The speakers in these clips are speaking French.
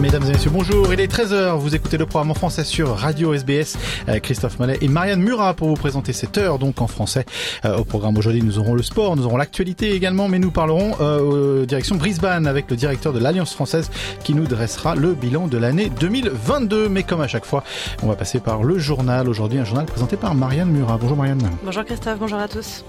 Mesdames et messieurs, bonjour. Il est 13h. Vous écoutez le programme en français sur Radio SBS. Euh, Christophe Mallet et Marianne Murat pour vous présenter cette heure, donc en français. Euh, au programme aujourd'hui, nous aurons le sport, nous aurons l'actualité également, mais nous parlerons euh, direction Brisbane avec le directeur de l'Alliance française qui nous dressera le bilan de l'année 2022. Mais comme à chaque fois, on va passer par le journal. Aujourd'hui, un journal présenté par Marianne Murat. Bonjour Marianne. Bonjour Christophe, bonjour à tous.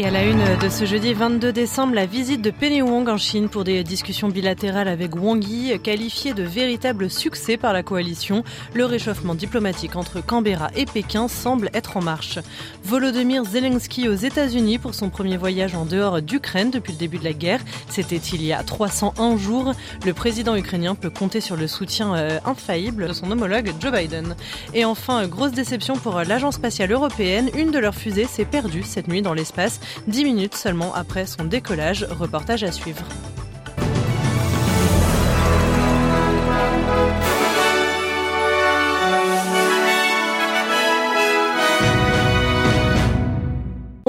Et à la une de ce jeudi 22 décembre, la visite de Penny Wong en Chine pour des discussions bilatérales avec Wang Yi, qualifiée de véritable succès par la coalition. Le réchauffement diplomatique entre Canberra et Pékin semble être en marche. Volodymyr Zelensky aux États-Unis pour son premier voyage en dehors d'Ukraine depuis le début de la guerre. C'était il y a 301 jours. Le président ukrainien peut compter sur le soutien euh, infaillible de son homologue Joe Biden. Et enfin, grosse déception pour l'Agence spatiale européenne. Une de leurs fusées s'est perdue cette nuit dans l'espace. 10 minutes seulement après son décollage. Reportage à suivre.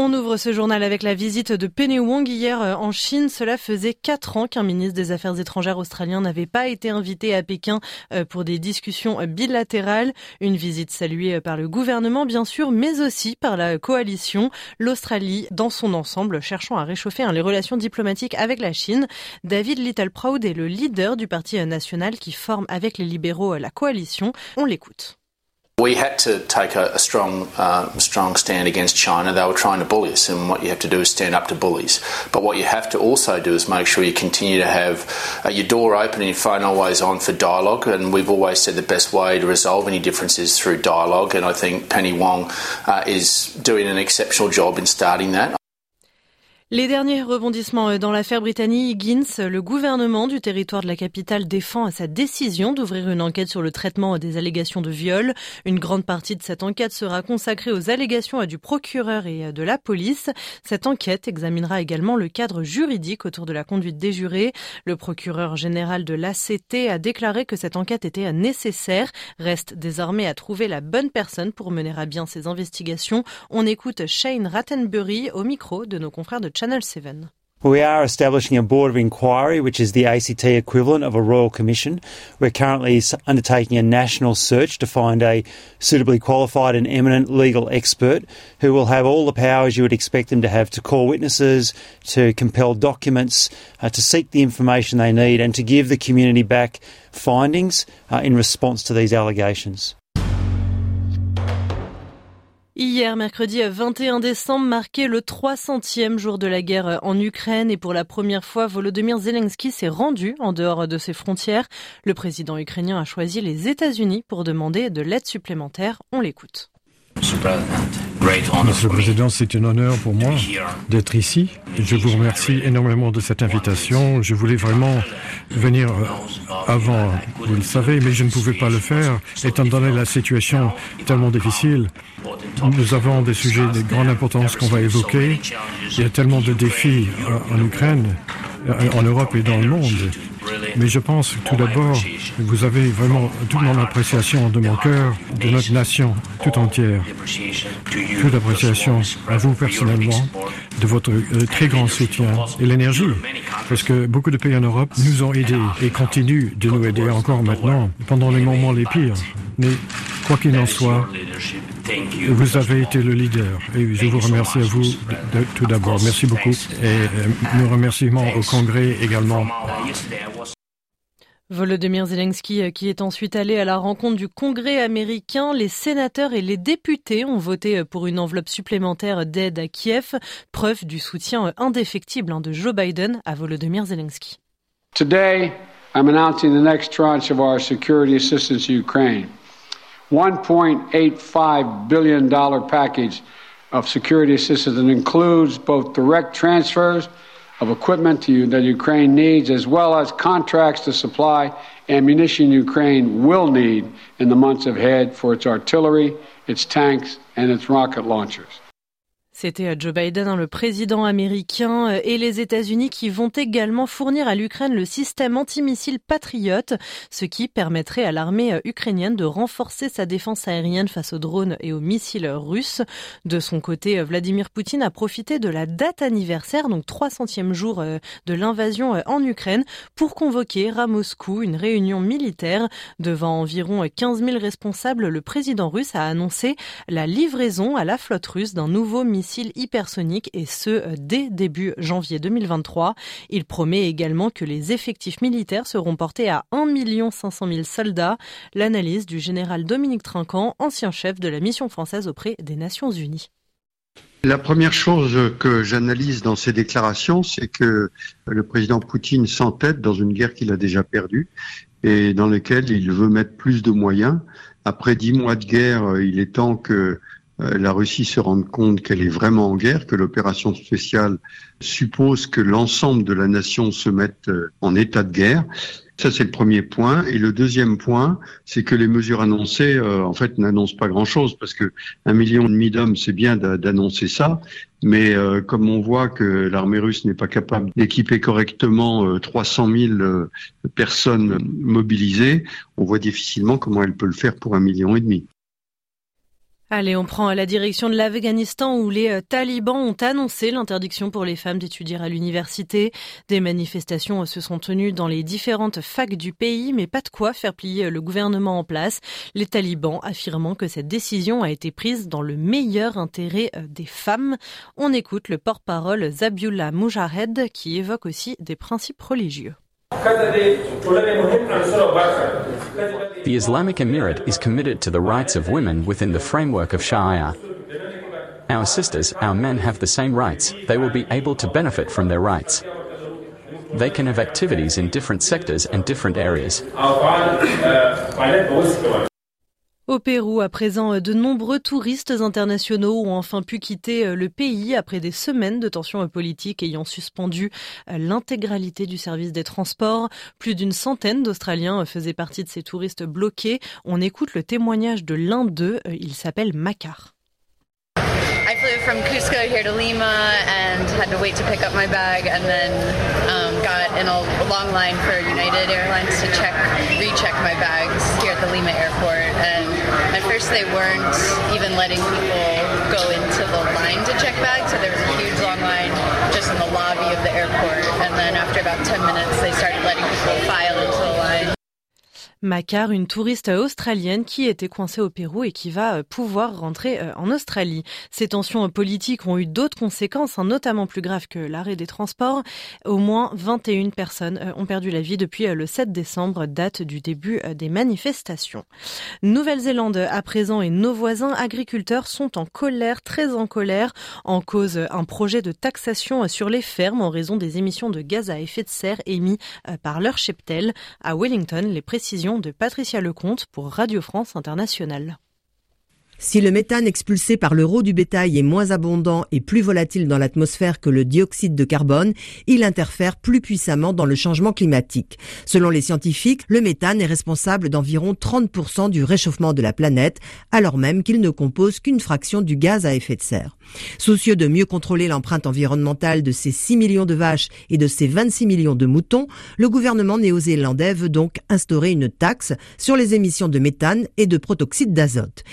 On ouvre ce journal avec la visite de Penny Wong hier euh, en Chine. Cela faisait quatre ans qu'un ministre des Affaires étrangères australien n'avait pas été invité à Pékin euh, pour des discussions bilatérales. Une visite saluée euh, par le gouvernement, bien sûr, mais aussi par la coalition. L'Australie, dans son ensemble, cherchant à réchauffer hein, les relations diplomatiques avec la Chine. David Littleproud est le leader du parti national qui forme avec les libéraux la coalition. On l'écoute. We had to take a, a strong, uh, strong stand against China. They were trying to bully us, and what you have to do is stand up to bullies. But what you have to also do is make sure you continue to have uh, your door open and your phone always on for dialogue. And we've always said the best way to resolve any differences through dialogue. And I think Penny Wong uh, is doing an exceptional job in starting that. Les derniers rebondissements dans l'affaire Brittany Higgins, le gouvernement du territoire de la capitale défend sa décision d'ouvrir une enquête sur le traitement des allégations de viol. Une grande partie de cette enquête sera consacrée aux allégations du procureur et de la police. Cette enquête examinera également le cadre juridique autour de la conduite des jurés. Le procureur général de l'ACT a déclaré que cette enquête était nécessaire. Reste désormais à trouver la bonne personne pour mener à bien ces investigations. On écoute Shane Rattenbury au micro de nos confrères de Channel 7. We are establishing a board of inquiry, which is the ACT equivalent of a royal commission. We're currently undertaking a national search to find a suitably qualified and eminent legal expert who will have all the powers you would expect them to have to call witnesses, to compel documents, uh, to seek the information they need, and to give the community back findings uh, in response to these allegations. Hier, mercredi 21 décembre, marquait le 300e jour de la guerre en Ukraine et pour la première fois, Volodymyr Zelensky s'est rendu en dehors de ses frontières. Le président ukrainien a choisi les États-Unis pour demander de l'aide supplémentaire. On l'écoute. Monsieur le Président, c'est un honneur pour moi d'être ici. Je vous remercie énormément de cette invitation. Je voulais vraiment venir avant, vous le savez, mais je ne pouvais pas le faire, étant donné la situation tellement difficile. Nous avons des sujets de grande importance qu'on va évoquer. Il y a tellement de défis en Ukraine, en Europe et dans le monde. Mais je pense tout d'abord, vous avez vraiment toute mon appréciation de mon cœur, de notre nation tout entière. Toute appréciation à vous personnellement, de votre très grand soutien et l'énergie. Parce que beaucoup de pays en Europe nous ont aidés et continuent de nous aider encore maintenant, pendant les moments les pires. Mais quoi qu'il en soit, vous avez été le leader et je vous remercie à vous de, tout d'abord. Merci beaucoup et euh, nos remerciements au Congrès également. Volodymyr Zelensky euh, qui est ensuite allé à la rencontre du Congrès américain. Les sénateurs et les députés ont voté euh, pour une enveloppe supplémentaire d'aide à Kiev, preuve du soutien euh, indéfectible hein, de Joe Biden à Volodymyr Zelensky. Today, I'm announcing the next tranche of our security assistance to Ukraine. $1.85 billion package of security assistance that includes both direct transfers of equipment to that Ukraine needs, as well as contracts to supply ammunition Ukraine will need in the months ahead for its artillery, its tanks, and its rocket launchers. C'était euh, Joe Biden, hein, le président américain, euh, et les États-Unis qui vont également fournir à l'Ukraine le système antimissile Patriot, ce qui permettrait à l'armée euh, ukrainienne de renforcer sa défense aérienne face aux drones et aux missiles russes. De son côté, Vladimir Poutine a profité de la date anniversaire, donc 300e jour de l'invasion en Ukraine, pour convoquer à Moscou une réunion militaire. Devant environ 15 000 responsables, le président russe a annoncé la livraison à la flotte russe d'un nouveau missile hypersonique et ce euh, dès début janvier 2023. Il promet également que les effectifs militaires seront portés à 1 500 000 soldats. L'analyse du général Dominique Trinquant, ancien chef de la mission française auprès des Nations Unies. La première chose que j'analyse dans ces déclarations, c'est que le président Poutine s'entête dans une guerre qu'il a déjà perdue et dans laquelle il veut mettre plus de moyens. Après dix mois de guerre, il est temps que la Russie se rende compte qu'elle est vraiment en guerre, que l'opération spéciale suppose que l'ensemble de la nation se mette euh, en état de guerre. Ça, c'est le premier point. Et le deuxième point, c'est que les mesures annoncées, euh, en fait, n'annoncent pas grand-chose, parce que un million et demi d'hommes, c'est bien d'annoncer ça, mais comme on voit que l'armée russe n'est pas capable d'équiper correctement 300 000 personnes mobilisées, on voit difficilement comment elle peut le faire pour un million et demi. Allez, on prend la direction de l'Afghanistan où les euh, talibans ont annoncé l'interdiction pour les femmes d'étudier à l'université. Des manifestations euh, se sont tenues dans les différentes facs du pays, mais pas de quoi faire plier euh, le gouvernement en place. Les talibans affirmant que cette décision a été prise dans le meilleur intérêt des femmes. On écoute le porte-parole Zabiullah Mujahed qui évoque aussi des principes religieux. The Islamic Emirate is committed to the rights of women within the framework of Sharia. Our sisters, our men have the same rights. They will be able to benefit from their rights. They can have activities in different sectors and different areas. Au Pérou, à présent, de nombreux touristes internationaux ont enfin pu quitter euh, le pays après des semaines de tensions politiques ayant suspendu euh, l'intégralité du service des transports. Plus d'une centaine d'Australiens faisaient partie de ces touristes bloqués. On écoute le témoignage de l'un d'eux. Euh, il s'appelle Macar. I flew from Cusco here to Lima and had to wait to pick up my bag and then um, got in a long line for United Airlines to check, recheck my bags here at the Lima airport. And at first they weren't even letting people go into the line to check bags, so there was a huge long line just in the lobby of the airport. And then after about 10 minutes, they started letting people file into the. Macar, une touriste australienne qui était coincée au Pérou et qui va euh, pouvoir rentrer euh, en Australie. Ces tensions politiques ont eu d'autres conséquences, hein, notamment plus graves que l'arrêt des transports. Au moins 21 personnes euh, ont perdu la vie depuis le 7 décembre, date du début des manifestations. Nouvelle-Zélande à présent et nos voisins agriculteurs sont en colère, très en colère, en cause un projet de taxation sur les fermes en raison des émissions de gaz à effet de serre émis par leur cheptel. À Wellington, les précisions de Patricia Lecomte pour Radio France Internationale. Si le méthane expulsé par l'euro du bétail est moins abondant et plus volatile dans l'atmosphère que le dioxyde de carbone, il interfère plus puissamment dans le changement climatique. Selon les scientifiques, le méthane est responsable d'environ 30% du réchauffement de la planète, alors même qu'il ne compose qu'une fraction du gaz à effet de serre. Soucieux de mieux contrôler l'empreinte environnementale de ces 6 millions de vaches et de ces 26 millions de moutons, le gouvernement néo-zélandais veut donc instaurer une taxe sur les émissions de méthane et de protoxyde d'azote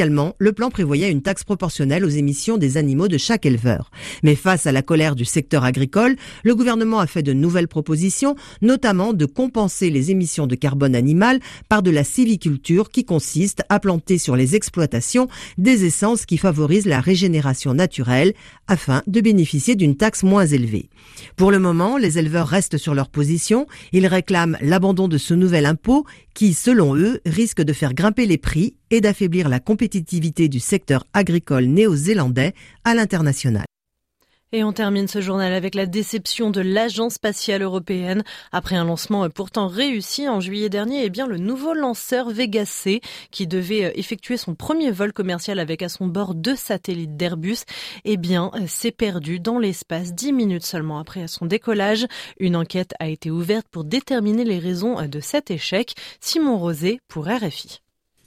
le plan prévoyait une taxe proportionnelle aux émissions des animaux de chaque éleveur. Mais face à la colère du secteur agricole, le gouvernement a fait de nouvelles propositions, notamment de compenser les émissions de carbone animal par de la civiculture qui consiste à planter sur les exploitations des essences qui favorisent la régénération naturelle afin de bénéficier d'une taxe moins élevée. Pour le moment, les éleveurs restent sur leur position. Ils réclament l'abandon de ce nouvel impôt qui, selon eux, risque de faire grimper les prix et d'affaiblir la compétitivité du secteur agricole néo-zélandais à l'international. Et on termine ce journal avec la déception de l'Agence spatiale européenne. Après un lancement pourtant réussi en juillet dernier, eh bien, le nouveau lanceur Vega C, qui devait euh, effectuer son premier vol commercial avec à son bord deux satellites d'Airbus, eh bien, euh, s'est perdu dans l'espace dix minutes seulement après son décollage. Une enquête a été ouverte pour déterminer les raisons euh, de cet échec. Simon Rosé pour RFI.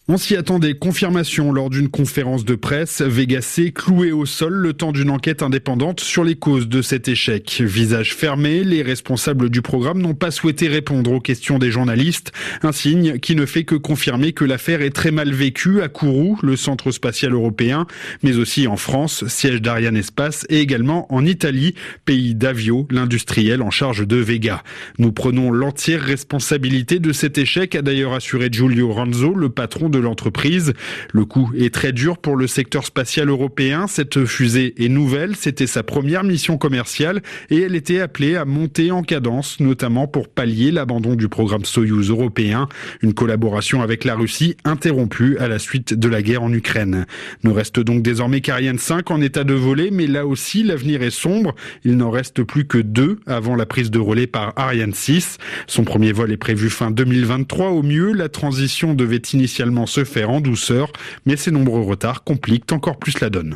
On s'y attendait, confirmation lors d'une conférence de presse, Vega C cloué au sol le temps d'une enquête indépendante sur les causes de cet échec. Visage fermé, les responsables du programme n'ont pas souhaité répondre aux questions des journalistes, un signe qui ne fait que confirmer que l'affaire est très mal vécue à Kourou, le centre spatial européen, mais aussi en France, siège d'Ariane Espace, et également en Italie, pays d'Avio, l'industriel en charge de Vega. Nous prenons l'entière responsabilité de cet échec, a d'ailleurs assuré Giulio Ranzo, le patron de l'entreprise. Le coup est très dur pour le secteur spatial européen. Cette fusée est nouvelle, c'était sa première mission commerciale et elle était appelée à monter en cadence, notamment pour pallier l'abandon du programme Soyuz européen, une collaboration avec la Russie interrompue à la suite de la guerre en Ukraine. Nous reste donc désormais qu'Ariane 5 en état de voler, mais là aussi l'avenir est sombre. Il n'en reste plus que deux avant la prise de relais par Ariane 6. Son premier vol est prévu fin 2023 au mieux. La transition devait initialement se faire en douceur, mais ces nombreux retards compliquent encore plus la donne.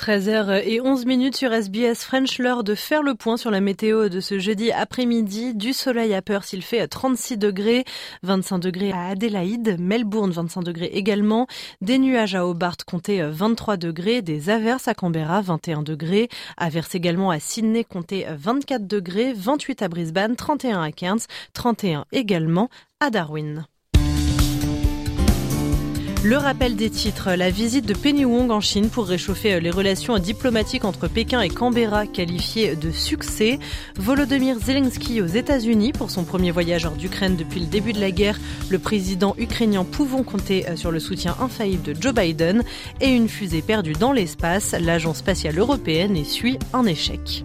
13h11 minutes sur SBS French, l'heure de faire le point sur la météo de ce jeudi après-midi. Du soleil à Perth, il fait 36 degrés, 25 degrés à Adélaïde, Melbourne 25 degrés également, des nuages à Hobart comptez 23 degrés, des averses à Canberra 21 degrés, averses également à Sydney comptez 24 degrés, 28 à Brisbane, 31 à Cairns, 31 également à. Le rappel des titres, la visite de Penny Wong en Chine pour réchauffer les relations diplomatiques entre Pékin et Canberra qualifiées de succès. Volodymyr Zelensky aux États-Unis pour son premier voyage hors d'Ukraine depuis le début de la guerre. Le président ukrainien pouvant compter sur le soutien infaillible de Joe Biden et une fusée perdue dans l'espace. L'agence spatiale européenne essuie un échec.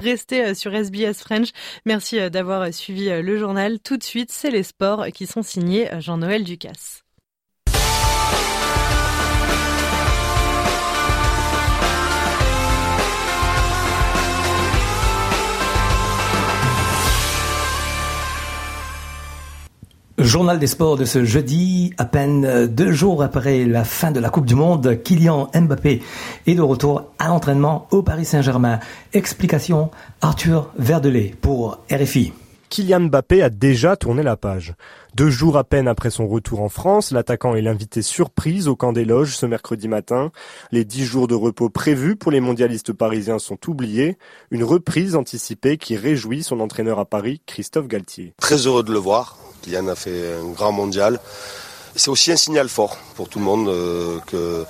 Restez sur SBS French. Merci d'avoir suivi le journal. Tout de suite, c'est les sports qui sont signés Jean-Noël Ducasse. Journal des sports de ce jeudi, à peine deux jours après la fin de la Coupe du Monde, Kylian Mbappé est de retour à l'entraînement au Paris Saint-Germain. Explication, Arthur Verdelet pour RFI. Kylian Mbappé a déjà tourné la page. Deux jours à peine après son retour en France, l'attaquant est l'invité surprise au camp des loges ce mercredi matin. Les dix jours de repos prévus pour les mondialistes parisiens sont oubliés. Une reprise anticipée qui réjouit son entraîneur à Paris, Christophe Galtier. Très heureux de le voir. Kylian a fait un grand mondial. C'est aussi un signal fort pour tout le monde euh, que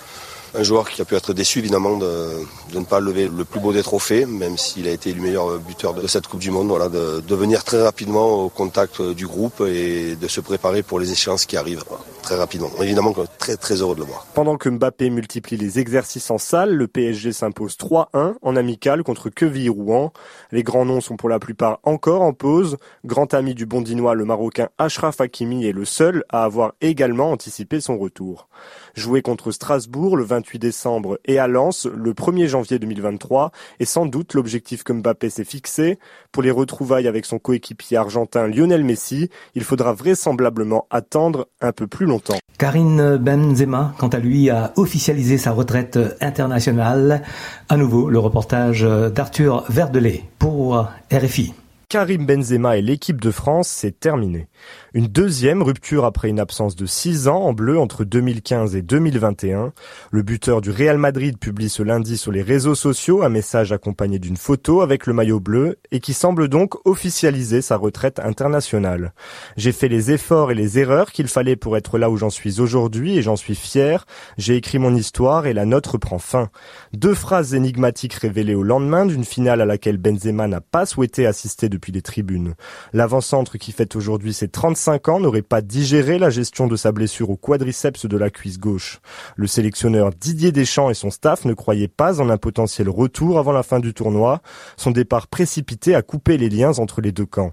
un joueur qui a pu être déçu évidemment de, ne pas lever le plus beau des trophées, même s'il a été le meilleur buteur de cette Coupe du Monde, voilà, de, venir très rapidement au contact du groupe et de se préparer pour les échéances qui arrivent très rapidement. Évidemment très très heureux de le voir. Pendant que Mbappé multiplie les exercices en salle, le PSG s'impose 3-1 en amical contre Quevilly-Rouen. Les grands noms sont pour la plupart encore en pause. Grand ami du bondinois, le marocain Ashraf Hakimi est le seul à avoir également anticipé son retour. Jouer contre Strasbourg le 28 décembre et à Lens le 1er janvier 2023 est sans doute l'objectif que Mbappé s'est fixé. Pour les retrouvailles avec son coéquipier argentin Lionel Messi, il faudra vraisemblablement attendre un peu plus longtemps. Karine Benzema, quant à lui, a officialisé sa retraite internationale. À nouveau, le reportage d'Arthur Verdelet pour RFI. Karim Benzema et l'équipe de France, c'est terminé. Une deuxième rupture après une absence de six ans en bleu entre 2015 et 2021. Le buteur du Real Madrid publie ce lundi sur les réseaux sociaux un message accompagné d'une photo avec le maillot bleu et qui semble donc officialiser sa retraite internationale. J'ai fait les efforts et les erreurs qu'il fallait pour être là où j'en suis aujourd'hui et j'en suis fier. J'ai écrit mon histoire et la note reprend fin. Deux phrases énigmatiques révélées au lendemain d'une finale à laquelle Benzema n'a pas souhaité assister depuis les tribunes. L'avant-centre qui fête aujourd'hui ses 35 ans n'aurait pas digéré la gestion de sa blessure au quadriceps de la cuisse gauche. Le sélectionneur Didier Deschamps et son staff ne croyaient pas en un potentiel retour avant la fin du tournoi. Son départ précipité a coupé les liens entre les deux camps.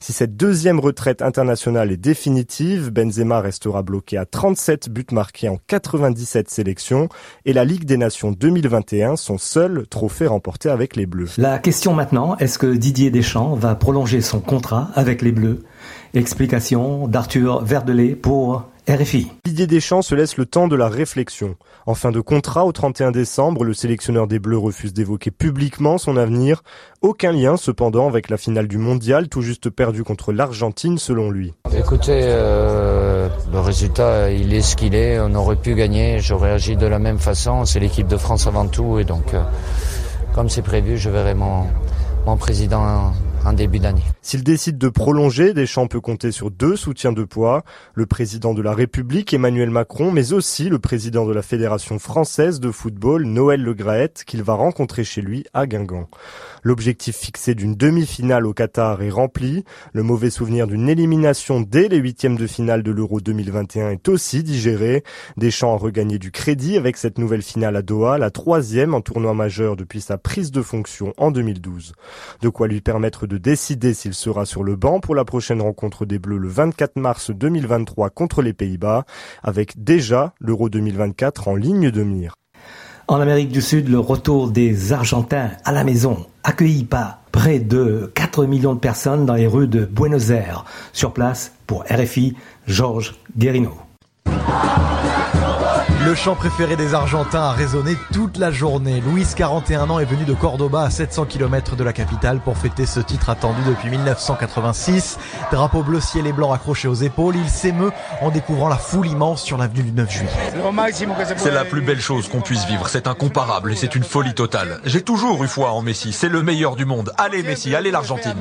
Si cette deuxième retraite internationale est définitive, Benzema restera bloqué à 37 buts marqués en 97 sélections et la Ligue des Nations 2021 son seul trophée remporté avec les Bleus. La question maintenant, est-ce que Didier Deschamps va prolonger son contrat avec les Bleus? Explication d'Arthur Verdelet pour RFI. Didier Deschamps se laisse le temps de la réflexion. En fin de contrat au 31 décembre, le sélectionneur des Bleus refuse d'évoquer publiquement son avenir. Aucun lien cependant avec la finale du mondial tout juste perdu contre l'Argentine selon lui. Écoutez, euh, le résultat il est ce qu'il est. On aurait pu gagner, j'aurais agi de la même façon. C'est l'équipe de France avant tout et donc euh, comme c'est prévu, je verrai mon, mon président S'il décide de prolonger, Deschamps peut compter sur deux soutiens de poids, le président de la République Emmanuel Macron, mais aussi le président de la Fédération française de football Noël Le Graët qu'il va rencontrer chez lui à Guingamp. L'objectif fixé d'une demi-finale au Qatar est rempli, le mauvais souvenir d'une élimination dès les huitièmes de finale de l'Euro 2021 est aussi digéré. Deschamps a regagné du crédit avec cette nouvelle finale à Doha, la troisième en tournoi majeur depuis sa prise de fonction en 2012. De quoi lui permettre de décider s'il sera sur le banc pour la prochaine rencontre des Bleus le 24 mars 2023 contre les Pays-Bas, avec déjà l'Euro 2024 en ligne de mire. En Amérique du Sud, le retour des Argentins à la maison, accueillis par près de 4 millions de personnes dans les rues de Buenos Aires. Sur place, pour RFI, Georges Guérino. Le chant préféré des Argentins a résonné toute la journée. Luis, 41 ans, est venu de Cordoba à 700 km de la capitale pour fêter ce titre attendu depuis 1986. Drapeau bleu ciel et blanc accroché aux épaules, il s'émeut en découvrant la foule immense sur l'avenue du 9 juillet. C'est la plus belle chose qu'on puisse vivre, c'est incomparable et c'est une folie totale. J'ai toujours eu foi en Messi, c'est le meilleur du monde. Allez Messi, allez l'Argentine.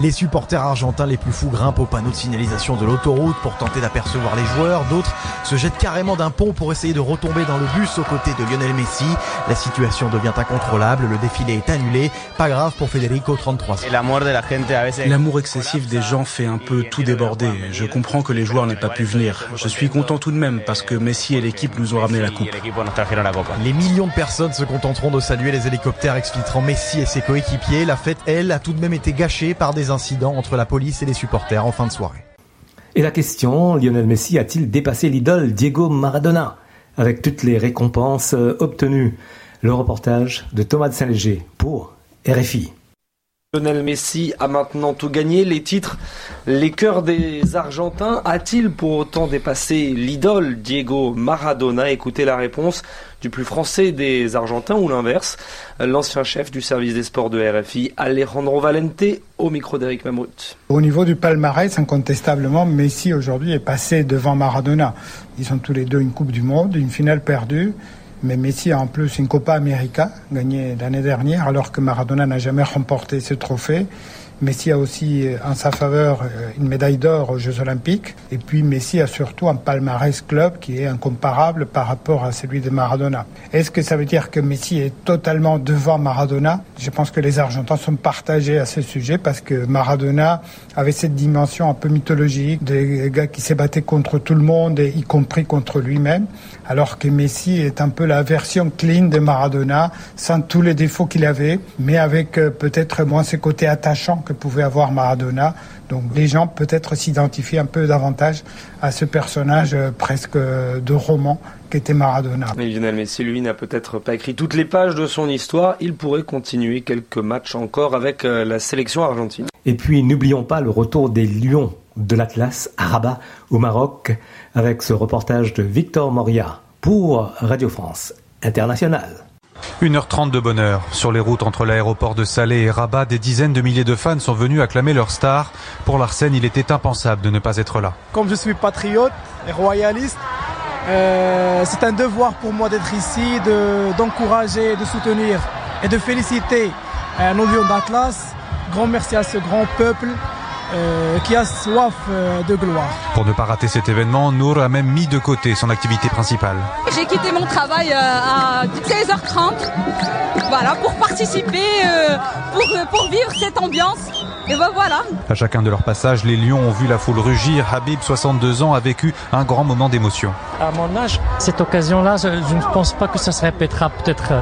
Les supporters argentins les plus fous grimpent au panneau de signalisation de l'autoroute pour tenter d'apercevoir les joueurs. D'autres se jettent carrément d'un pont pour essayer de retomber dans le bus aux côtés de Lionel Messi. La situation devient incontrôlable, le défilé est annulé. Pas grave pour Federico, 33 L'amour excessif des gens fait un peu tout déborder. Je comprends que les joueurs n'aient pas pu venir. Je suis content tout de même parce que Messi et l'équipe nous ont ramené la coupe. Les millions de personnes se contenteront de saluer les hélicoptères exfiltrant Messi et ses coéquipiers. La fête, elle, a tout de même été gâchée par des incidents entre la police et les supporters en fin de soirée. Et la question, Lionel Messi a-t-il dépassé l'idole Diego Maradona avec toutes les récompenses euh, obtenues? Le reportage de Thomas de Saint-Léger pour RFI. Lionel Messi a maintenant tout gagné, les titres, les cœurs des Argentins. A-t-il pour autant dépassé l'idole Diego Maradona? Écoutez la réponse du plus français des Argentins ou l'inverse, l'ancien chef du service des sports de RFI, Alejandro Valente, au micro d'Eric Mamrut. Au niveau du palmarès, incontestablement, Messi aujourd'hui est passé devant Maradona. Ils ont tous les deux une Coupe du Monde, une finale perdue. Mais Messi a en plus une Copa América gagnée l'année dernière, alors que Maradona n'a jamais remporté ce trophée. Messi a aussi en sa faveur une médaille d'or aux Jeux Olympiques. Et puis Messi a surtout un palmarès club qui est incomparable par rapport à celui de Maradona. Est-ce que ça veut dire que Messi est totalement devant Maradona? Je pense que les Argentins sont partagés à ce sujet parce que Maradona avait cette dimension un peu mythologique des gars qui se battaient contre tout le monde, y compris contre lui-même. Alors que Messi est un peu la version clean de Maradona, sans tous les défauts qu'il avait, mais avec peut-être moins ses côtés attachants que pouvait avoir Maradona. Donc les gens peut-être s'identifient un peu davantage à ce personnage euh, presque de roman qu'était Maradona. Mais Lionel Messi, lui, n'a peut-être pas écrit toutes les pages de son histoire. Il pourrait continuer quelques matchs encore avec euh, la sélection argentine. Et puis n'oublions pas le retour des Lions de l'Atlas à Rabat au Maroc avec ce reportage de Victor Moria pour Radio France Internationale. 1h30 de bonheur. Sur les routes entre l'aéroport de Salé et Rabat, des dizaines de milliers de fans sont venus acclamer leur star. Pour Larsen, il était impensable de ne pas être là. Comme je suis patriote et royaliste, euh, c'est un devoir pour moi d'être ici, d'encourager, de, soutenir et de féliciter euh, nos lions d'Atlas. Grand merci à ce grand peuple euh, qui a soif euh, de gloire. Pour ne pas rater cet événement, Nour a même mis de côté son activité principale. J'ai quitté mon travail euh, à 16h30 voilà, pour participer, pour, pour vivre cette ambiance. Et ben voilà. À chacun de leur passage, les lions ont vu la foule rugir. Habib, 62 ans, a vécu un grand moment d'émotion. À mon âge, cette occasion-là, je ne pense pas que ça se répétera peut-être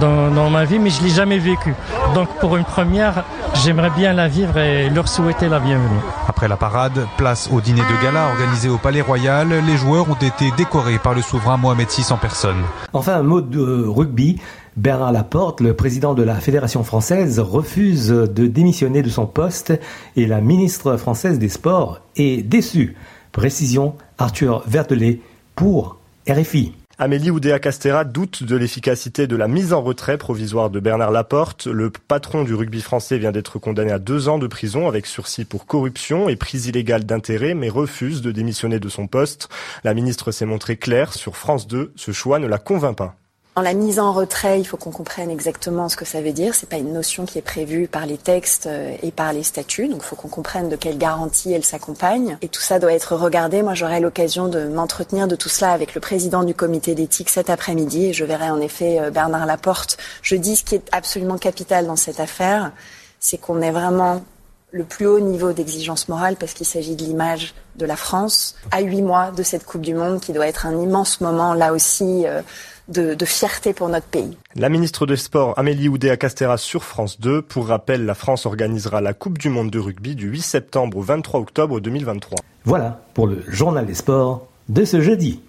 dans, dans, ma vie, mais je l'ai jamais vécu. Donc pour une première, j'aimerais bien la vivre et leur souhaiter la bienvenue. Après la parade, place au dîner de gala organisé au Palais Royal. Les joueurs ont été décorés par le souverain Mohamed VI en personne. Enfin, un mot de rugby. Bernard Laporte, le président de la Fédération française, refuse de démissionner de son poste et la ministre française des Sports est déçue. Précision Arthur Verdelet pour RFI. Amélie Oudéa-Castera doute de l'efficacité de la mise en retrait provisoire de Bernard Laporte. Le patron du rugby français vient d'être condamné à deux ans de prison avec sursis pour corruption et prise illégale d'intérêt, mais refuse de démissionner de son poste. La ministre s'est montrée claire sur France 2. Ce choix ne la convainc pas. Dans la mise en retrait, il faut qu'on comprenne exactement ce que ça veut dire. C'est pas une notion qui est prévue par les textes euh, et par les statuts. Donc, il faut qu'on comprenne de quelle garantie elle s'accompagne. Et tout ça doit être regardé. Moi, j'aurai l'occasion de m'entretenir de tout cela avec le président du comité d'éthique cet après-midi. Et je verrai en effet euh, Bernard Laporte. Je dis ce qui est absolument capital dans cette affaire, c'est qu'on ait vraiment le plus haut niveau d'exigence morale parce qu'il s'agit de l'image de la France à huit mois de cette Coupe du Monde qui doit être un immense moment là aussi. Euh, de, fierté pour notre pays. La ministre des Sports Amélie Oudéa-Castera sur France 2. Pour rappel, la France organisera la Coupe du Monde de rugby du 8 septembre au 23 octobre 2023. Voilà pour le journal des sports de ce jeudi.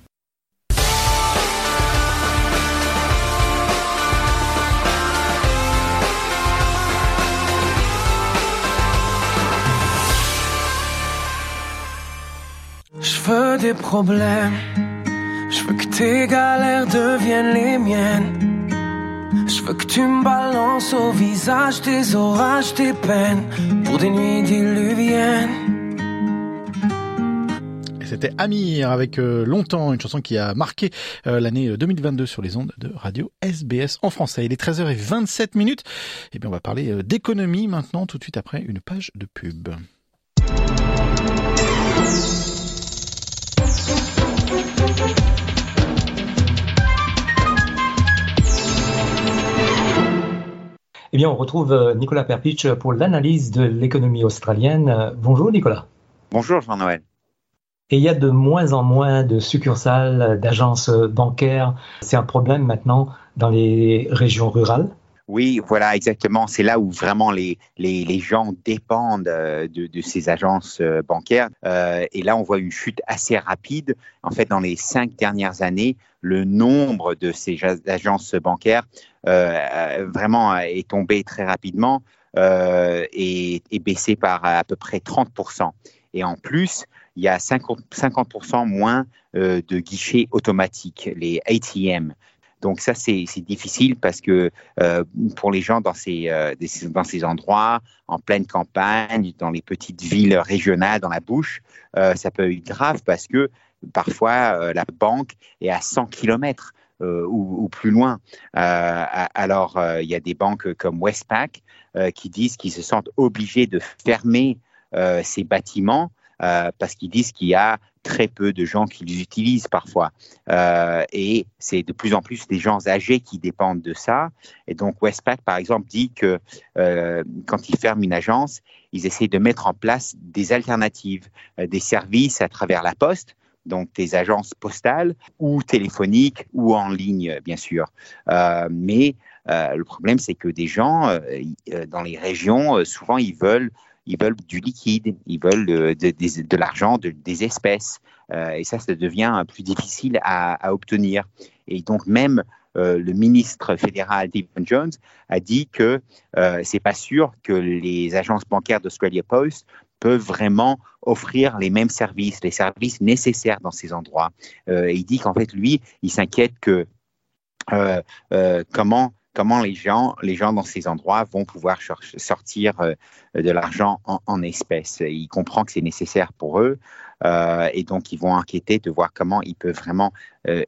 Je veux des problèmes je veux que tes galères deviennent les miennes. Je veux que tu me balances au visage tes orages, tes peines pour des nuits diluviennes. C'était Amir avec euh, longtemps, une chanson qui a marqué euh, l'année 2022 sur les ondes de radio SBS en français. Il est 13h27 minutes. Et bien on va parler euh, d'économie maintenant, tout de suite après une page de pub. Eh bien, on retrouve euh, Nicolas Perpich pour l'analyse de l'économie australienne. Bonjour Nicolas. Bonjour Jean-Noël. Et il y a de moins en moins de succursales, d'agences bancaires. C'est un problème maintenant dans les régions rurales oui, voilà, exactement. C'est là où vraiment les, les, gens dépendent euh, de, ces agences bancaires. et là, on voit une chute assez rapide. En fait, dans les cinq dernières années, le nombre de ces agences bancaires euh, vraiment est tombé très rapidement euh, et est baissé par à peu près 30%. Et en plus, il y a 50%, moins euh, de guichets automatiques, les ATM. Donc ça, c'est difficile parce que pour les gens dans ces, dans ces endroits, en pleine campagne, dans les petites villes régionales, dans la bouche, ça peut être grave parce que parfois la banque est à 100 km. Euh, ou, plus loin. Euh, alors, euh, il y a des banques comme Westpac qui disent qu'ils se sentent obligés de fermer ces bâtiments parce qu'ils disent qu'il y a très peu de gens qui les utilisent parfois. et c'est de plus en plus des gens âgés qui dépendent de ça. Et donc Westpac, par exemple, dit que quand ils ferment une agence, ils essaient de mettre en place des alternatives, des services à travers la poste donc des agences postales ou téléphoniques ou en ligne, bien sûr. Euh, mais le problème, c'est que des gens dans les régions, souvent, ils veulent ils veulent du liquide, ils veulent de, de, l'argent, des espèces. et ça, ça devient plus difficile à, obtenir. Et donc même euh, le ministre fédéral Stephen Jones a dit que euh, c'est pas sûr que les agences bancaires d'Australia Post peuvent vraiment offrir les mêmes services, les services nécessaires dans ces endroits. Euh, il dit qu'en fait, lui, il s'inquiète que comment comment les gens, les gens dans ces endroits vont pouvoir sortir de l'argent en, espèces. Il comprend que c'est nécessaire pour eux et donc ils vont inquiéter de voir comment ils peuvent vraiment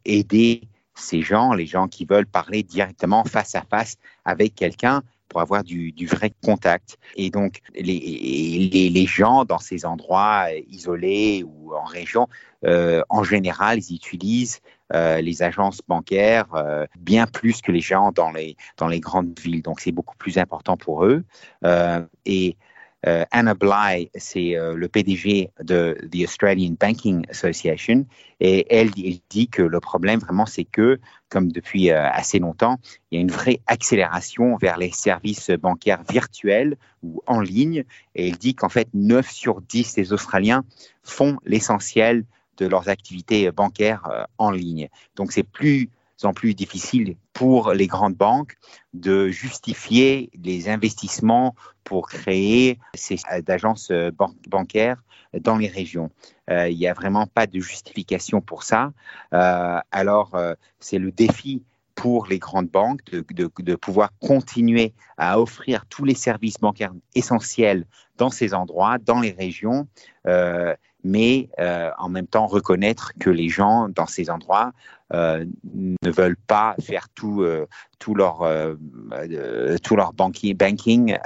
aider ces gens, les gens qui veulent parler directement face à face avec quelqu'un pour avoir du, vrai contact. Et donc, les, les, gens dans ces endroits isolés ou en région, euh, en général, ils utilisent euh, les agences bancaires euh, bien plus que les gens dans les, dans les grandes villes. Donc, c'est beaucoup plus important pour eux. et euh, Anna Bly, c'est le PDG de the Australian Banking Association, et elle, dit que le problème vraiment, c'est que, comme depuis assez longtemps, il y a une vraie accélération vers les services bancaires virtuels ou en ligne, et elle dit qu'en fait, 9 sur 10 des Australiens font l'essentiel de leurs activités bancaires en ligne. Donc, c'est plus en plus difficile pour les grandes banques de justifier les investissements pour créer ces agences euh, bancaires dans les régions. Euh, il n'y a vraiment pas de justification pour ça. Euh, alors, c'est le défi pour les grandes banques de, pouvoir continuer à offrir tous les services bancaires essentiels dans ces endroits, dans les régions, mais en même temps reconnaître que les gens dans ces endroits euh, ne veulent pas faire tout, euh, tout leur, euh, leur banking,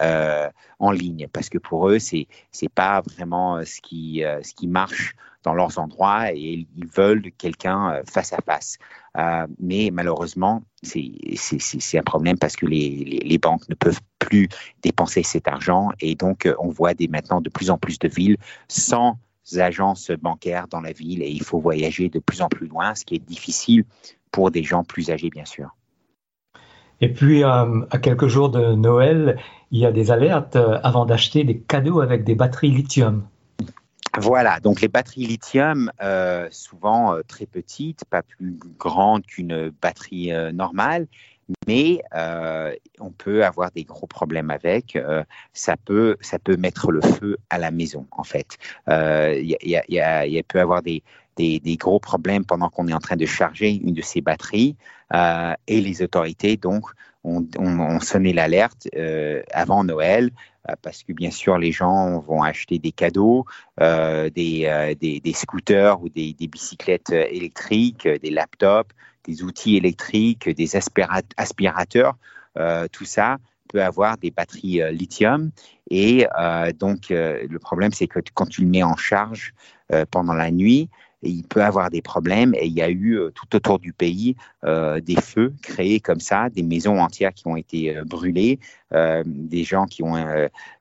en ligne parce que pour eux, c'est n'est pas vraiment ce qui, ce qui marche dans leurs endroits et ils veulent quelqu'un face à face. mais malheureusement, c'est un problème parce que les, les, banques ne peuvent plus dépenser cet argent et donc on voit des, maintenant de plus en plus de villes sans agences bancaires dans la ville et il faut voyager de plus en plus loin, ce qui est difficile pour des gens plus âgés, bien sûr. Et puis, euh, à quelques jours de Noël, il y a des alertes euh, avant d'acheter des cadeaux avec des batteries lithium. Voilà, donc les batteries lithium, euh, souvent très petites, pas plus grandes qu'une batterie normale, mais euh, on peut avoir des gros problèmes avec. Euh, ça peut, ça peut mettre le feu à la maison, en fait. Il euh, y, y, y, peut avoir des, des, des, gros problèmes pendant qu'on est en train de charger une de ces batteries, et les autorités donc ont, ont, sonné l'alerte avant Noël. Parce que bien sûr, les gens vont acheter des cadeaux, des, des, des, scooters ou des, des bicyclettes électriques, des laptops, des outils électriques, des aspirateurs, euh, tout ça peut avoir des batteries euh, lithium. Et euh, donc, le problème, c'est que quand tu le mets en charge pendant la nuit, il peut avoir des problèmes et il y a eu tout autour du pays des feux créés comme ça, des maisons entières qui ont été brûlées, des gens qui ont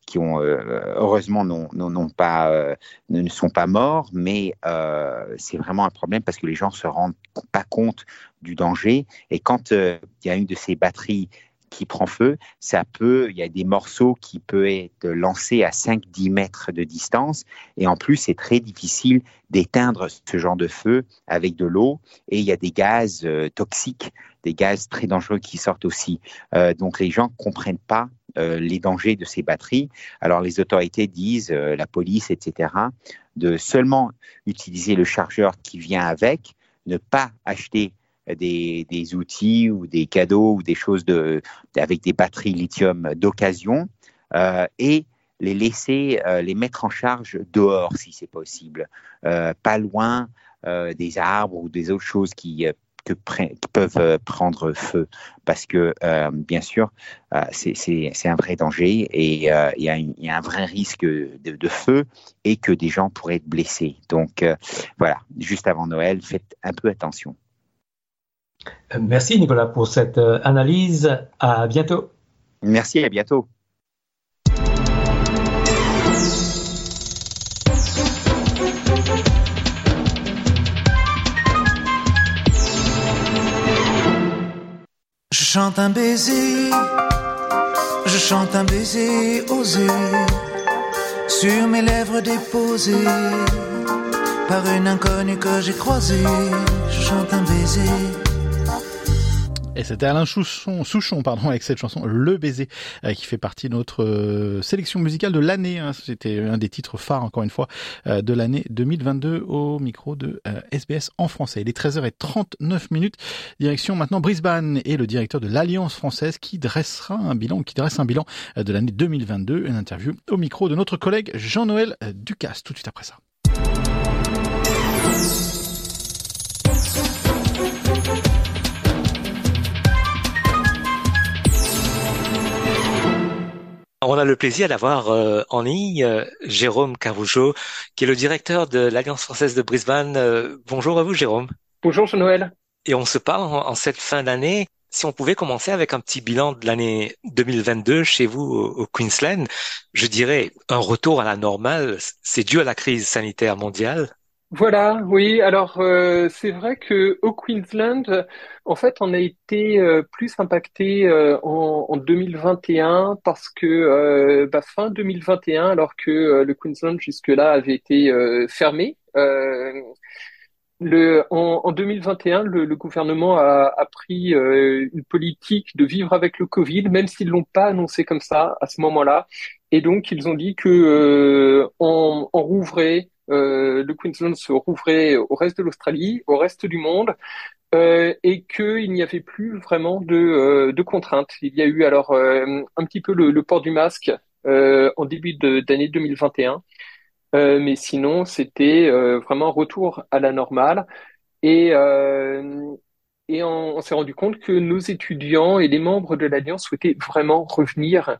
qui ont euh, heureusement non, non, pas, euh, ne sont pas morts, mais euh, c'est vraiment un problème parce que les gens se rendent pas compte du danger. Et quand il y a une de ces batteries qui prend feu, ça peut, il y a des morceaux qui peuvent être lancés à 5-10 mètres de distance. Et en plus, c'est très difficile d'éteindre ce genre de feu avec de l'eau. Et il y a des gaz toxiques, des gaz très dangereux qui sortent aussi. donc les gens comprennent pas euh, les dangers de ces batteries. Alors les autorités disent, euh, la police, etc., de seulement utiliser le chargeur qui vient avec, ne pas acheter des, outils ou des cadeaux ou des choses avec des batteries lithium d'occasion euh, et les laisser, les mettre en charge dehors si c'est possible, pas loin des arbres ou des autres choses qui peuvent euh, prendre feu parce que, euh, bien sûr, euh, c'est un vrai danger et il y, a un vrai risque de, feu et que des gens pourraient être blessés. Donc, voilà, juste avant Noël, faites un peu attention. Merci Nicolas pour cette analyse. À bientôt. Merci, à bientôt. chante un baiser, je chante un baiser osé sur mes lèvres déposées par une inconnue que j'ai croisée. Je chante un baiser et c'était Alain Souchon, pardon, avec cette chanson Le baiser, euh, qui fait partie de notre euh, sélection musicale de l'année. Hein. C'était un des titres phares, encore une fois, euh, de l'année 2022 au micro de SBS en français. Il est 13h39 minutes. Direction maintenant Brisbane et le directeur de l'Alliance française qui dressera un bilan, qui dresse un bilan de l'année 2022. Une interview au micro de notre collègue Jean-Noël Ducasse, tout de suite après ça. On a le plaisir d'avoir euh, en ligne euh, Jérôme Carougeau, qui est le directeur de l'Alliance française de Brisbane. Euh, bonjour à vous, Jérôme. Bonjour, Jean-Noël. Et on se parle en, cette fin d'année. Si on pouvait commencer avec un petit bilan de l'année 2022 chez vous au, Queensland, je dirais un retour à la normale. C'est dû à la crise sanitaire mondiale. Voilà, oui. Alors euh, c'est vrai que au Queensland, en fait, on a été euh, plus impacté euh, en, en, 2021 parce que bah, fin 2021, alors que le Queensland jusque-là avait été fermé. Le, en, en, 2021, le, le gouvernement a, a pris une politique de vivre avec le Covid, même s'ils l'ont pas annoncé comme ça à ce moment-là. Et donc, ils ont dit que on, on rouvrait euh, le Queensland se rouvrait au reste de l'Australie, au reste du monde, euh, et qu'il n'y avait plus vraiment de, euh, contraintes. Il y a eu alors un petit peu le, port du masque en début d'année 2021, mais sinon c'était vraiment retour à la normale. Et, on s'est rendu compte que nos étudiants et les membres de l'Alliance souhaitaient vraiment revenir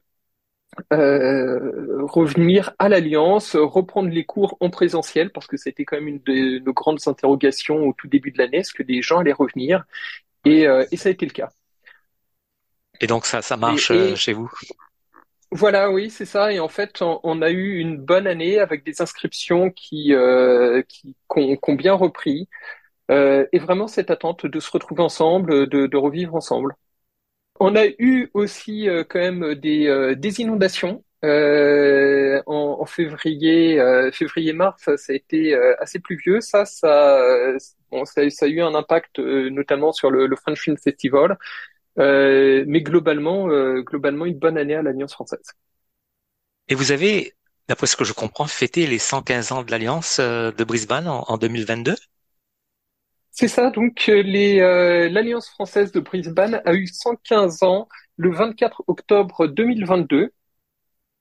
euh, revenir à l'Alliance, reprendre les cours en présentiel, parce que c'était quand même une de nos grandes interrogations au tout début de l'année, est-ce que des gens allaient revenir? Et, euh, et, ça a été le cas. Et donc ça, ça marche euh, chez vous? Voilà, oui, c'est ça. Et en fait, on, a eu une bonne année avec des inscriptions qui, euh, qui, qui ont, bien repris. Euh, et vraiment cette attente de se retrouver ensemble, de, de revivre ensemble. On a eu aussi euh, quand même des, euh, des inondations euh, en, en, février, euh, février-mars, ça a été assez pluvieux. Ça, ça, bon, ça, ça, a eu un impact notamment sur le, le French Film Festival, mais globalement, globalement une bonne année à l'Alliance française. Et vous avez, d'après ce que je comprends, fêté les 115 ans de l'Alliance de Brisbane en, en 2022 c'est ça, donc euh, euh, l'Alliance française de Brisbane a eu 115 ans le 24 octobre 2022.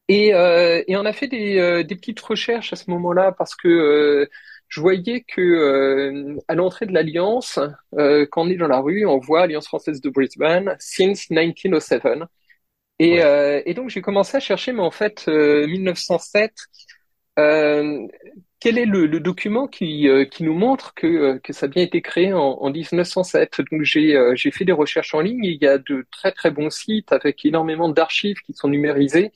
Et, euh, et on a fait des, des, petites recherches à ce moment-là parce que je voyais que à l'entrée de l'Alliance, quand on est dans la rue, on voit Alliance française de Brisbane since 1907. Et, et donc j'ai commencé à chercher, mais en fait 1907, quel est le, document qui, euh, qui nous montre que, euh, que ça a bien été créé en, en 1907 Donc j'ai euh, fait des recherches en ligne. il y a de très très bons sites avec énormément d'archives qui sont numérisées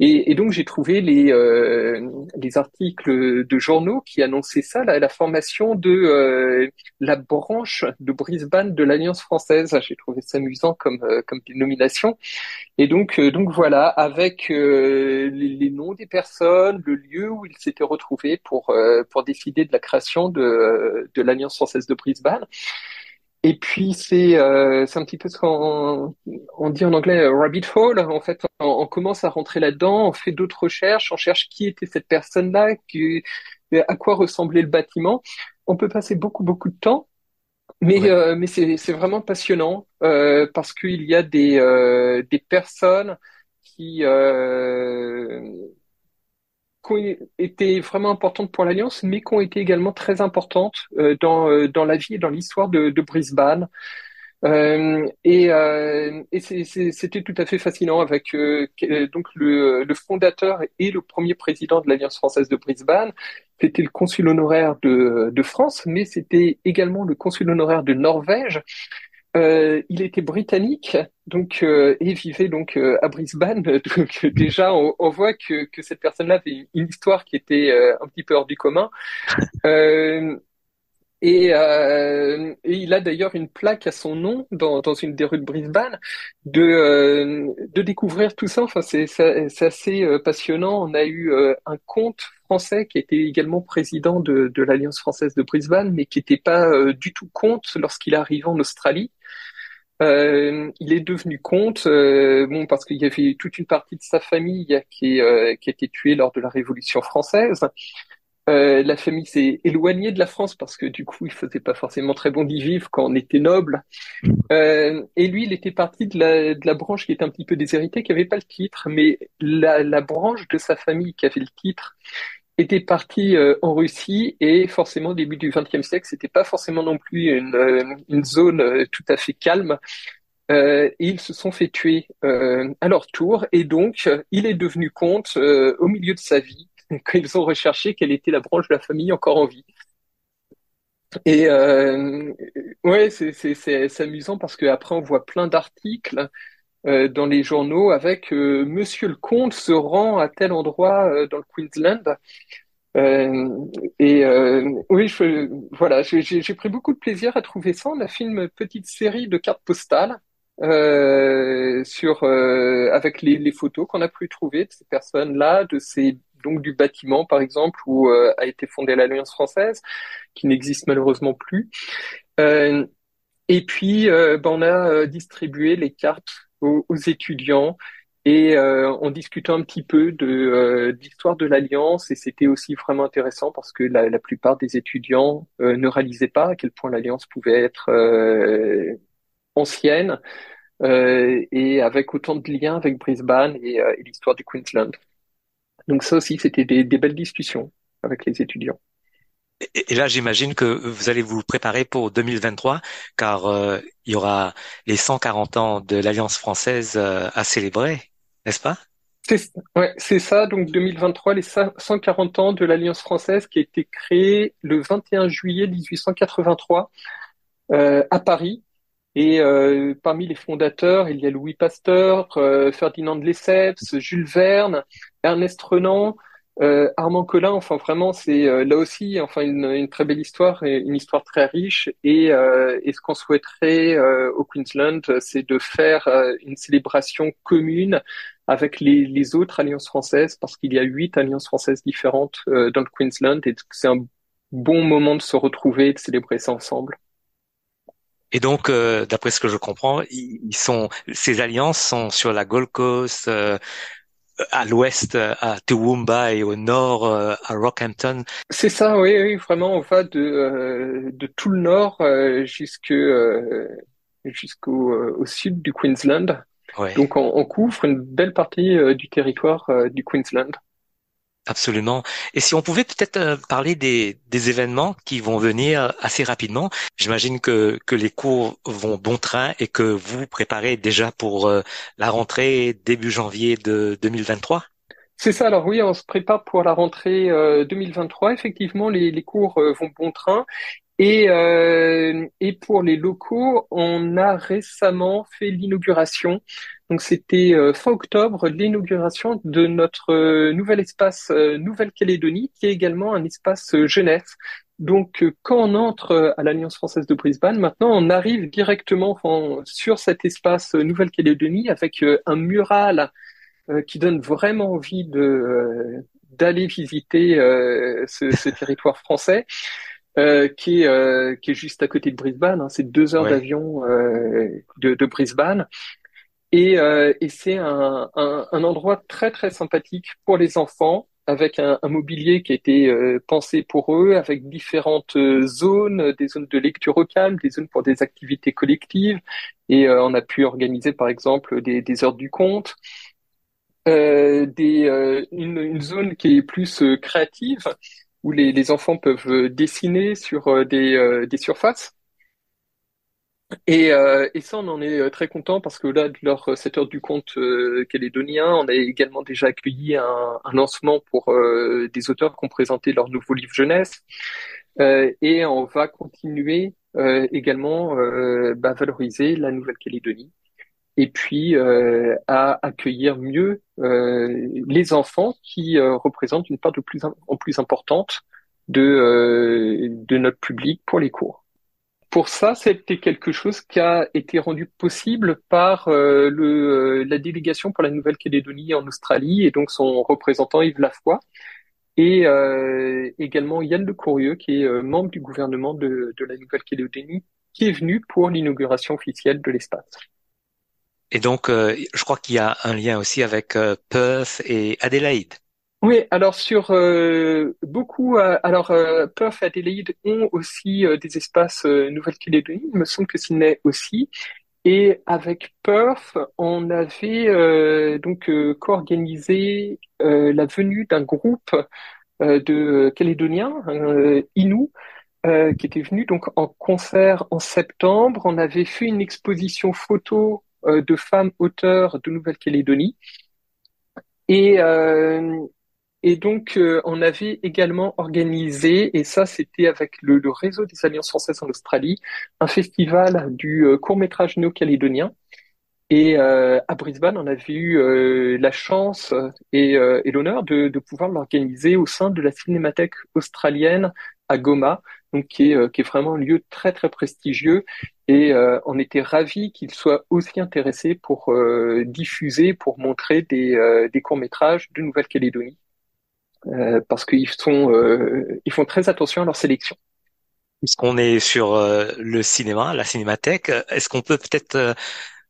et, et donc j'ai trouvé les, euh, les articles de journaux qui annonçaient ça, la, formation de euh, la branche de Brisbane de l'Alliance française. J'ai trouvé ça amusant comme, euh, comme dénomination. Et donc, donc voilà, avec les, les, noms des personnes, le lieu où ils s'étaient retrouvés pour, pour décider de la création de, de l'Alliance française de Brisbane. Et puis c'est euh, c'est un petit peu ce qu'on on dit en anglais euh, rabbit hole. En fait, on, commence à rentrer là-dedans, on fait d'autres recherches, on cherche qui était cette personne-là, à quoi ressemblait le bâtiment. On peut passer beaucoup beaucoup de temps, mais euh, mais c'est c'est vraiment passionnant euh, parce qu'il y a des euh, des personnes qui qui ont été vraiment importantes pour l'Alliance, mais qui ont été également très importantes euh, dans, euh, dans la vie et dans l'histoire de, Brisbane. Euh, et, c'était tout à fait fascinant avec donc le, fondateur et le premier président de l'Alliance française de Brisbane. C'était le consul honoraire de France, mais c'était également le consul honoraire de Norvège. Euh, il était britannique, donc euh, et vivait donc euh, à Brisbane. Donc déjà, on, on voit que, que cette personne-là avait une histoire qui était un petit peu hors du commun. Et, et, il a d'ailleurs une plaque à son nom dans, dans une des rues de Brisbane, de, euh, de découvrir tout ça. Enfin, c'est assez euh, passionnant. On a eu un comte français qui était également président de, de l'Alliance française de Brisbane, mais qui n'était pas du tout comte lorsqu'il est arrivé en Australie. Euh, il est devenu comte, euh, bon parce qu'il y avait toute une partie de sa famille qui, euh, qui a été tuée lors de la Révolution française. Euh, la famille s'est éloignée de la France parce que du coup, il faisait pas forcément très bon d'y vivre quand on était noble. Euh, et lui, il était parti de la, de la branche qui était un petit peu déshéritée, qui avait pas le titre, mais la, la branche de sa famille qui avait le titre était parti euh, en Russie et forcément au début du XXe siècle, c'était pas forcément non plus une, euh, une zone euh, tout à fait calme. et ils se sont fait tuer à leur tour et donc il est devenu comte au milieu de sa vie quand ils ont recherché quelle était la branche de la famille encore en vie. Et ouais, c'est amusant parce qu'après on voit plein d'articles euh, dans les journaux avec euh, Monsieur le comte se rend à tel endroit euh, dans le Queensland. et oui, je, voilà, j'ai pris beaucoup de plaisir à trouver ça. On a fait une petite série de cartes postales sur avec les, les photos qu'on a pu trouver de ces personnes-là, de ces donc du bâtiment par exemple où a été fondée l'Alliance française, qui n'existe malheureusement plus. et puis, ben, on a distribué les cartes aux, étudiants et euh, en discutant un petit peu de euh, l'histoire de l'alliance et c'était aussi vraiment intéressant parce que la, plupart des étudiants euh, ne réalisaient pas à quel point l'alliance pouvait être euh, ancienne et avec autant de liens avec Brisbane et l'histoire du Queensland. Donc ça aussi c'était des, des belles discussions avec les étudiants. Et là, j'imagine que vous allez vous préparer pour 2023, car euh, il y aura les 140 ans de l'Alliance française euh, à célébrer, n'est-ce pas? Ouais, c'est ça. Donc 2023, les 140 ans de l'Alliance française qui a été créée le 21 juillet 1883 euh, à Paris. Et euh, parmi les fondateurs, il y a Louis Pasteur, Ferdinand de Lesseps, Jules Verne, Ernest Renan, euh, Armand Collin, enfin vraiment, c'est euh, là aussi, enfin une, une, très belle histoire et une histoire très riche. Et, euh, et ce qu'on souhaiterait euh, au Queensland, c'est de faire une célébration commune avec les, les, autres alliances françaises, parce qu'il y a huit alliances françaises différentes dans le Queensland, et c'est un bon moment de se retrouver et de célébrer ça ensemble. Et donc, d'après ce que je comprends, ils sont ces alliances sont sur la Gold Coast, à l'ouest à Toowoomba et au nord euh, à Rockhampton. C'est ça, oui, oui, vraiment, on va de, euh, de tout le nord euh, jusque, jusqu'au au sud du Queensland. Donc on, on, couvre une belle partie du territoire du Queensland. Absolument. Et si on pouvait peut-être euh, parler des, événements qui vont venir assez rapidement. J'imagine que, les cours vont bon train et que vous préparez déjà pour euh, la rentrée début janvier de 2023. C'est ça. Alors oui, on se prépare pour la rentrée 2023. Euh, Effectivement, les, cours vont bon train. Euh, et pour les locaux, on a récemment fait l'inauguration. Donc c'était euh, fin octobre l'inauguration de notre euh, nouvel espace euh, Nouvelle-Calédonie, qui est également un espace jeunesse. Donc quand on entre à l'Alliance française de Brisbane, maintenant on arrive directement sur cet espace Nouvelle-Calédonie avec un mural qui donne vraiment envie de d'aller visiter ce, ce territoire français. Euh, qui, est, euh, qui est juste à côté de Brisbane. Hein. C'est deux heures d'avion euh, de, de, Brisbane. Et, et c'est un, un, un, endroit très très sympathique pour les enfants, avec un, un mobilier qui a été pensé pour eux, avec différentes zones, des zones de lecture au calme, des zones pour des activités collectives. Et on a pu organiser par exemple des, des heures du conte. Euh, des, une, une, zone qui est plus créative où les, les, enfants peuvent euh, dessiner sur euh, des, euh, des surfaces. Et, et, ça, on en est très content parce que là, lors cette heure du conte calédonien, on a également déjà accueilli un, un lancement pour des auteurs qui ont présenté leur nouveau livre jeunesse. et on va continuer également bah, valoriser la Nouvelle-Calédonie et puis euh, à accueillir mieux euh, les enfants qui euh, représentent une part de plus en plus importante de, de notre public pour les cours. Pour ça, c'était quelque chose qui a été rendu possible par euh, le, la délégation pour la Nouvelle-Calédonie en Australie et donc son représentant Yves Lafoy et euh, également Yann Le Courrieux qui est membre du gouvernement de la Nouvelle-Calédonie qui est venu pour l'inauguration officielle de l'espace. Et donc, je crois qu'il y a un lien aussi avec Perth et Adélaïde. Oui, alors sur euh, beaucoup, euh, alors euh, Perth et Adelaide ont aussi des espaces Nouvelle-Calédonie, il me semble que Sydney aussi. Et avec Perth, on avait donc co-organisé la venue d'un groupe de Calédoniens, Inou, qui était venu donc en concert en septembre. On avait fait une exposition photo de femmes auteurs de Nouvelle-Calédonie. Et, et donc, euh, on avait également organisé, et ça c'était avec le, réseau des Alliances françaises en Australie, un festival du euh, court métrage néo-calédonien. Et euh, à Brisbane, on avait eu la chance et, et l'honneur de, de pouvoir l'organiser au sein de la Cinémathèque australienne à Goma, donc qui est, qui est vraiment un lieu très très prestigieux. Et on était ravis qu'il soit aussi intéressé pour diffuser, pour montrer des, des courts métrages de Nouvelle-Calédonie. Euh, parce qu'ils sont, euh, ils font très attention à leur sélection. Puisqu'on est sur euh, le cinéma, la cinémathèque, est-ce qu'on peut peut-être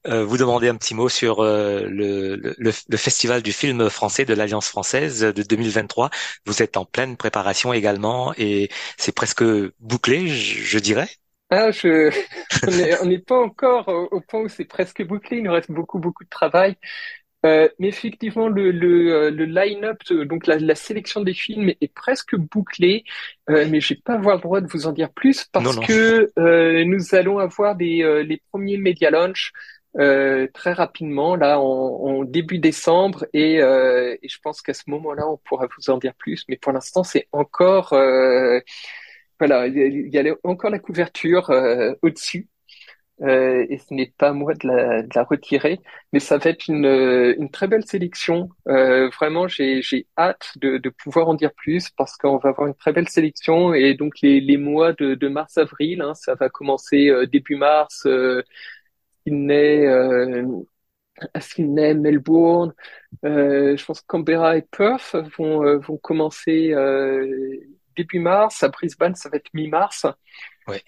vous demander un petit mot sur le, le, le, festival du film français de l'Alliance française de 2023 Vous êtes en pleine préparation également et c'est presque bouclé, je, je dirais. Ah, je, on n'est pas encore au point où c'est presque bouclé. Il nous reste beaucoup, beaucoup de travail. Euh, mais effectivement, le, le, euh, le line-up, donc la, la, sélection des films est presque bouclée, euh, mais je vais pas avoir le droit de vous en dire plus parce que euh, nous allons avoir des, euh, les premiers media launch très rapidement, là en, en début décembre, et, et je pense qu'à ce moment-là, on pourra vous en dire plus. Mais pour l'instant, c'est encore voilà, il y a encore la couverture au-dessus. Euh, et ce n'est pas moi de la, de la, retirer, mais ça va être une, euh, une très belle sélection. Euh, vraiment, j'ai hâte de, de, pouvoir en dire plus parce qu'on va avoir une très belle sélection et donc les, les mois de, de mars-avril, hein, ça va commencer euh, début mars, euh, Sydney, Sydney, Melbourne, je pense Canberra et Perth vont, vont commencer début mars. À Brisbane, ça va être mi-mars.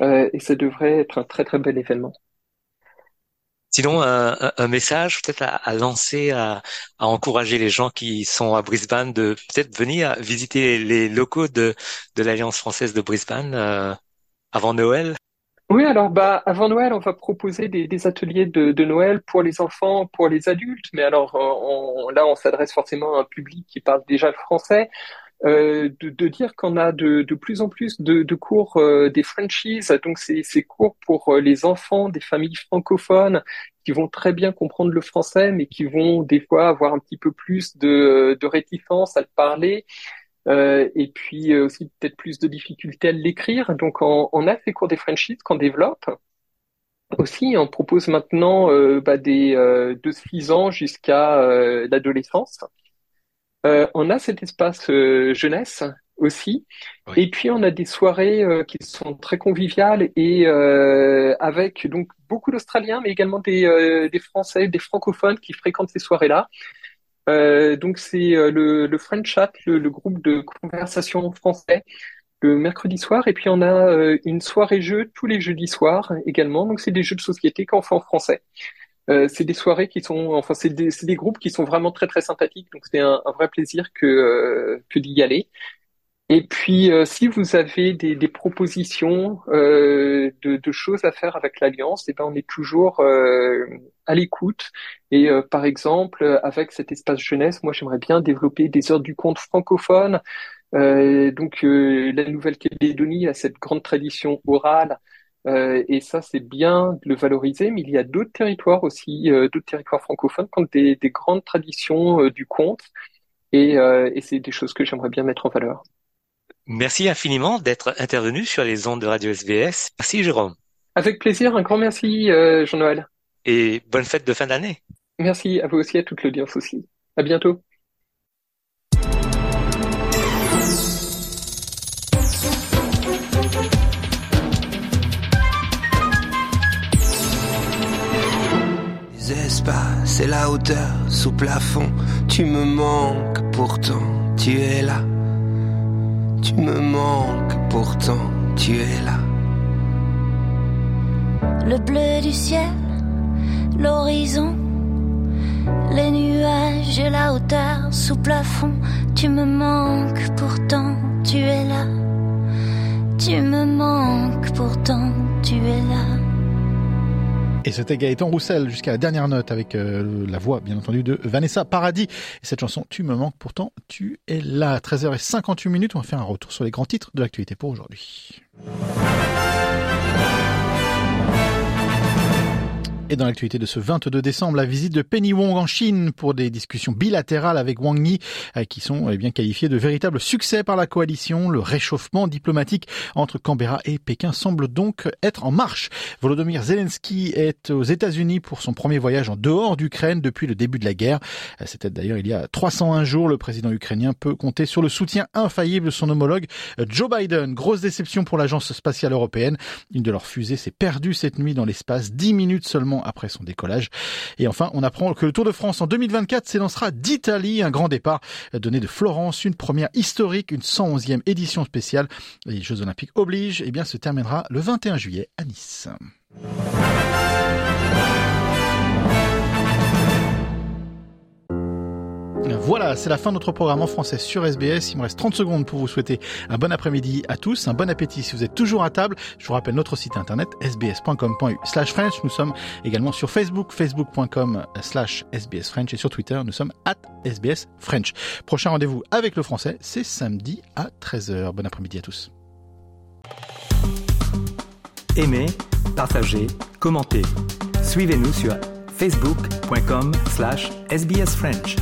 Euh, et ça devrait être un très très bel événement. Sinon, un, un message peut-être à, à, lancer, à, à, encourager les gens qui sont à Brisbane de peut-être venir visiter les locaux de, de l'Alliance française de Brisbane euh, avant Noël? Oui, alors bah avant Noël, on va proposer des, des ateliers de, de, Noël pour les enfants, pour les adultes. Mais alors on, là, on s'adresse forcément à un public qui parle déjà le français. Euh, de, de, dire qu'on a de, de, plus en plus de, de cours euh, des franchises, donc c'est ces cours pour euh, les enfants des familles francophones qui vont très bien comprendre le français, mais qui vont des fois avoir un petit peu plus de, de réticence à le parler. Euh, et puis aussi peut-être plus de difficultés à l'écrire. Donc on, on, a ces cours des franchises qu'on développe. Aussi, on propose maintenant bah, des de 6 ans jusqu'à l'adolescence. Euh, on a cet espace euh, jeunesse aussi. Et puis on a des soirées euh, qui sont très conviviales et avec donc beaucoup d'Australiens, mais également des, des Français, des francophones qui fréquentent ces soirées-là. donc c'est le, le French Chat, le, groupe de conversation français, le mercredi soir. Et puis on a une soirée jeu tous les jeudis soirs également. Donc c'est des jeux de société qu'on fait en français. Euh, c'est des soirées qui sont, enfin, c'est des, des, groupes qui sont vraiment très très sympathiques. Donc c'est un, un, vrai plaisir que euh, que d'y aller. Et puis, euh, si vous avez des, des propositions de, de, choses à faire avec l'Alliance, eh ben, on est toujours à l'écoute. Et par exemple, avec cet espace jeunesse, moi, j'aimerais bien développer des heures du compte francophones. donc, la Nouvelle-Calédonie a cette grande tradition orale euh, et ça, c'est bien de le valoriser, mais il y a d'autres territoires aussi, euh, d'autres territoires francophones qui ont des, des grandes traditions euh, du conte, et, et c'est des choses que j'aimerais bien mettre en valeur. Merci infiniment d'être intervenu sur les ondes de Radio SBS. Merci Jérôme. Avec plaisir, un grand merci Jean-Noël. Et bonne fête de fin d'année. Merci à vous aussi, à toute l'audience aussi. À bientôt. Et la hauteur sous plafond. Tu me manques pourtant, tu es là. Tu me manques pourtant, tu es là. Le bleu du ciel, l'horizon, les nuages et la hauteur sous plafond. Tu me manques pourtant, tu es là. Tu me manques pourtant, tu es là. Et c'était Gaëtan Roussel jusqu'à la dernière note avec euh, la voix, bien entendu, de Vanessa Paradis. Et cette chanson, Tu me manques pourtant, tu es là. 13h58 minutes, on va faire un retour sur les grands titres de l'actualité pour aujourd'hui. Et dans l'actualité de ce 22 décembre, la visite de Penny Wong en Chine pour des discussions bilatérales avec Wang Yi, euh, qui sont eh bien qualifiées de véritables succès par la coalition. Le réchauffement diplomatique entre Canberra et Pékin semble donc être en marche. Volodymyr Zelensky est aux États-Unis pour son premier voyage en dehors d'Ukraine depuis le début de la guerre. Euh, c'était d'ailleurs il y a 301 jours. Le président ukrainien peut compter sur le soutien infaillible de son homologue euh, Joe Biden. Grosse déception pour l'agence spatiale européenne. Une de leurs fusées s'est perdue cette nuit dans l'espace, 10 minutes seulement après son décollage. Et enfin, on apprend que le Tour de France en 2024 s'élancera d'Italie, un grand départ donné de Florence, une première historique, une 111e édition spéciale. Les Jeux Olympiques obligent, et eh bien se terminera le 21 juillet à Nice. Voilà, c'est la fin de notre programme en français sur SBS. Il me reste 30 secondes pour vous souhaiter un bon après-midi à tous, un bon appétit si vous êtes toujours à table. Je vous rappelle notre site internet sbs.com.u slash French. Nous sommes également sur Facebook, facebook.com slash SBS French et sur Twitter, nous sommes at SBS French. Prochain rendez-vous avec le français, c'est samedi à 13h. Bon après-midi à tous. Aimez, partagez, commentez. Suivez-nous sur facebook.com slash SBS French.